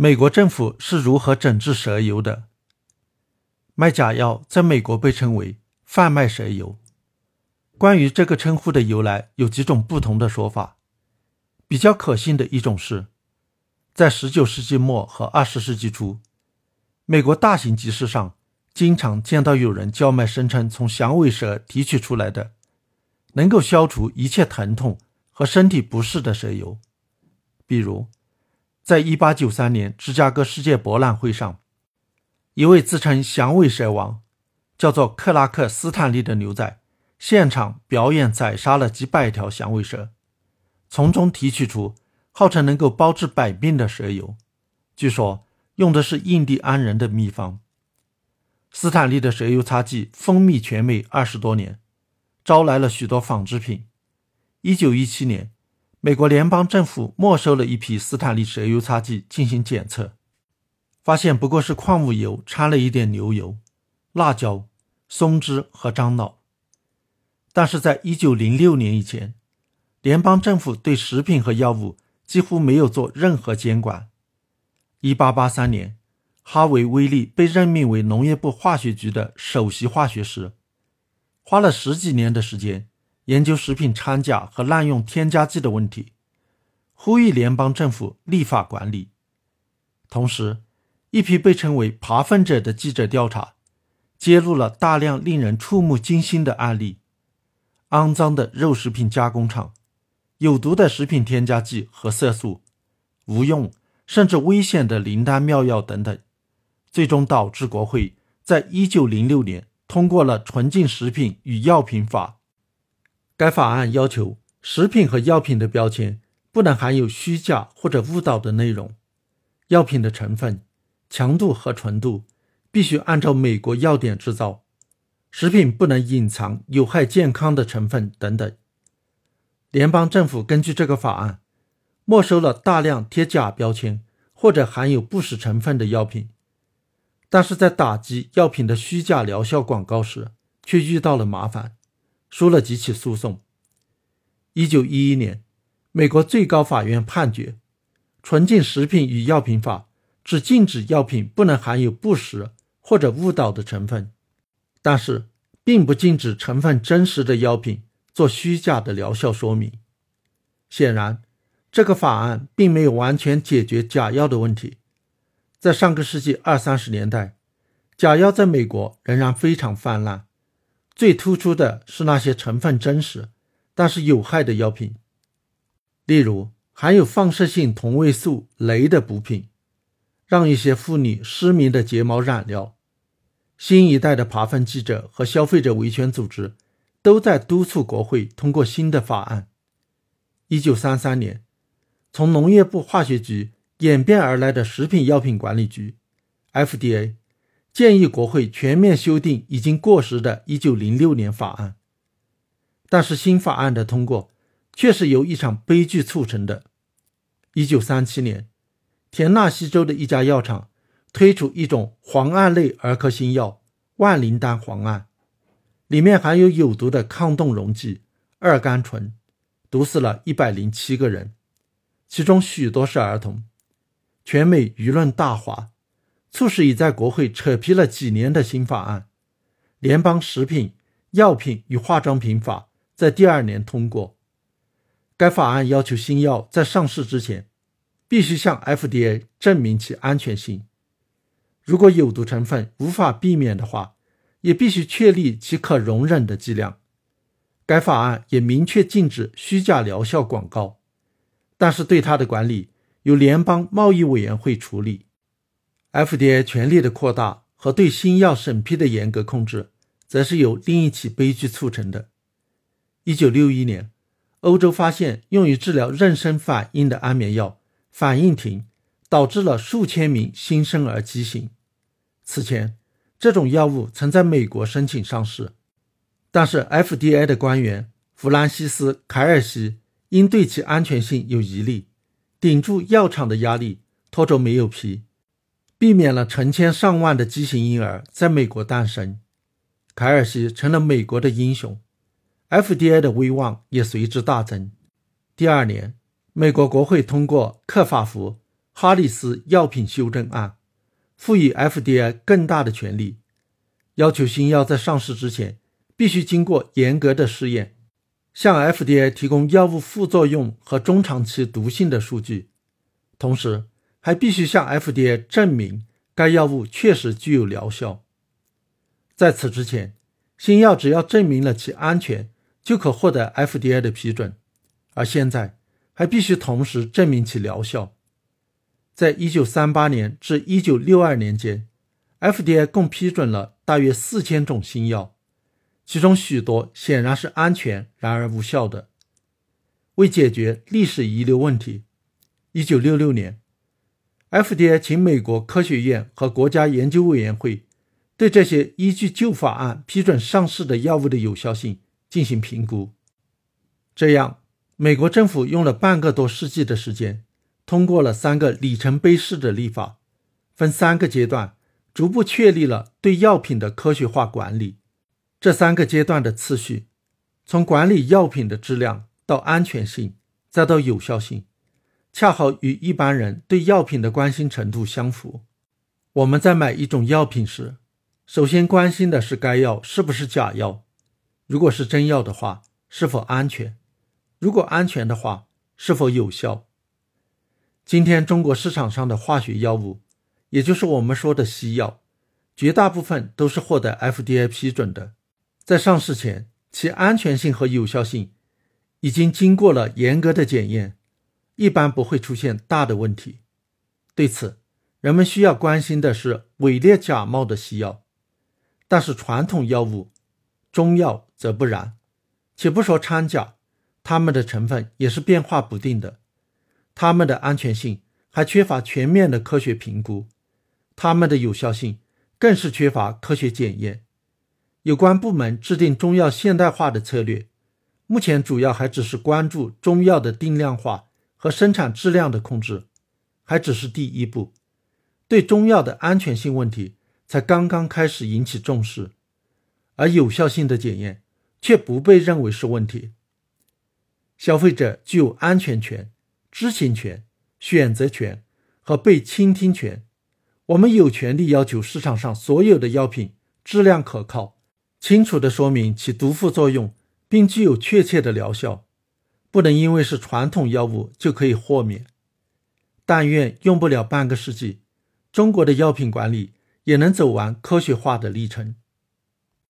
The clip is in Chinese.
美国政府是如何整治蛇油的？卖假药在美国被称为贩卖蛇油。关于这个称呼的由来，有几种不同的说法。比较可信的一种是，在19世纪末和20世纪初，美国大型集市上经常见到有人叫卖声称从响尾蛇提取出来的，能够消除一切疼痛和身体不适的蛇油，比如。在一八九三年芝加哥世界博览会上，一位自称“响尾蛇王”叫做克拉克·斯坦利的牛仔，现场表演宰杀了几百条响尾蛇，从中提取出号称能够包治百病的蛇油。据说用的是印第安人的秘方。斯坦利的蛇油擦剂风靡全美二十多年，招来了许多仿制品。一九一七年。美国联邦政府没收了一批斯坦利蛇油擦剂进行检测，发现不过是矿物油掺了一点牛油、辣椒、松脂和樟脑。但是在一九零六年以前，联邦政府对食品和药物几乎没有做任何监管。一八八三年，哈维·威利被任命为农业部化学局的首席化学师，花了十几年的时间。研究食品掺假和滥用添加剂的问题，呼吁联邦政府立法管理。同时，一批被称为“扒粪者”的记者调查，揭露了大量令人触目惊心的案例：肮脏的肉食品加工厂、有毒的食品添加剂和色素、无用甚至危险的灵丹妙药等等，最终导致国会在一九零六年通过了《纯净食品与药品法》。该法案要求，食品和药品的标签不能含有虚假或者误导的内容。药品的成分、强度和纯度必须按照美国药典制造。食品不能隐藏有害健康的成分等等。联邦政府根据这个法案，没收了大量贴假标签或者含有不实成分的药品，但是在打击药品的虚假疗效广告时，却遇到了麻烦。输了几起诉讼。一九一一年，美国最高法院判决，《纯净食品与药品法》只禁止药品不能含有不实或者误导的成分，但是并不禁止成分真实的药品做虚假的疗效说明。显然，这个法案并没有完全解决假药的问题。在上个世纪二三十年代，假药在美国仍然非常泛滥。最突出的是那些成分真实但是有害的药品，例如含有放射性同位素镭的补品，让一些妇女失明的睫毛染料。新一代的扒粪记者和消费者维权组织都在督促国会通过新的法案。一九三三年，从农业部化学局演变而来的食品药品管理局 （FDA）。建议国会全面修订已经过时的1906年法案，但是新法案的通过却是由一场悲剧促成的。1937年，田纳西州的一家药厂推出一种磺胺类儿科新药万灵丹磺胺，里面含有有毒的抗冻溶剂二甘醇，毒死了一百零七个人，其中许多是儿童，全美舆论大哗。促使已在国会扯皮了几年的新法案《联邦食品药品与化妆品法》在第二年通过。该法案要求新药在上市之前，必须向 FDA 证明其安全性。如果有毒成分无法避免的话，也必须确立其可容忍的剂量。该法案也明确禁止虚假疗效广告，但是对它的管理由联邦贸易委员会处理。FDA 权力的扩大和对新药审批的严格控制，则是由另一起悲剧促成的。1961年，欧洲发现用于治疗妊娠反应的安眠药反应停，导致了数千名新生儿畸形。此前，这种药物曾在美国申请上市，但是 FDA 的官员弗兰西斯·凯尔西因对其安全性有疑虑，顶住药厂的压力，拖着没有批。避免了成千上万的畸形婴儿在美国诞生，凯尔西成了美国的英雄，FDA 的威望也随之大增。第二年，美国国会通过克法福哈里斯药品修正案》，赋予 FDA 更大的权利，要求新药在上市之前必须经过严格的试验，向 FDA 提供药物副作用和中长期毒性的数据，同时还必须向 FDA 证明该药物确实具有疗效。在此之前，新药只要证明了其安全，就可获得 FDA 的批准，而现在还必须同时证明其疗效。在一九三八年至一九六二年间，FDA 共批准了大约四千种新药，其中许多显然是安全，然而无效的。为解决历史遗留问题，一九六六年，FDA 请美国科学院和国家研究委员会。对这些依据旧法案批准上市的药物的有效性进行评估，这样，美国政府用了半个多世纪的时间，通过了三个里程碑式的立法，分三个阶段，逐步确立了对药品的科学化管理。这三个阶段的次序，从管理药品的质量到安全性，再到有效性，恰好与一般人对药品的关心程度相符。我们在买一种药品时，首先关心的是该药是不是假药，如果是真药的话，是否安全？如果安全的话，是否有效？今天中国市场上的化学药物，也就是我们说的西药，绝大部分都是获得 FDA 批准的，在上市前，其安全性和有效性已经经过了严格的检验，一般不会出现大的问题。对此，人们需要关心的是伪劣假冒的西药。但是传统药物、中药则不然，且不说掺假，它们的成分也是变化不定的，它们的安全性还缺乏全面的科学评估，它们的有效性更是缺乏科学检验。有关部门制定中药现代化的策略，目前主要还只是关注中药的定量化和生产质量的控制，还只是第一步，对中药的安全性问题。才刚刚开始引起重视，而有效性的检验却不被认为是问题。消费者具有安全权、知情权、选择权和被倾听权。我们有权利要求市场上所有的药品质量可靠，清楚地说明其毒副作用，并具有确切的疗效。不能因为是传统药物就可以豁免。但愿用不了半个世纪，中国的药品管理。也能走完科学化的历程。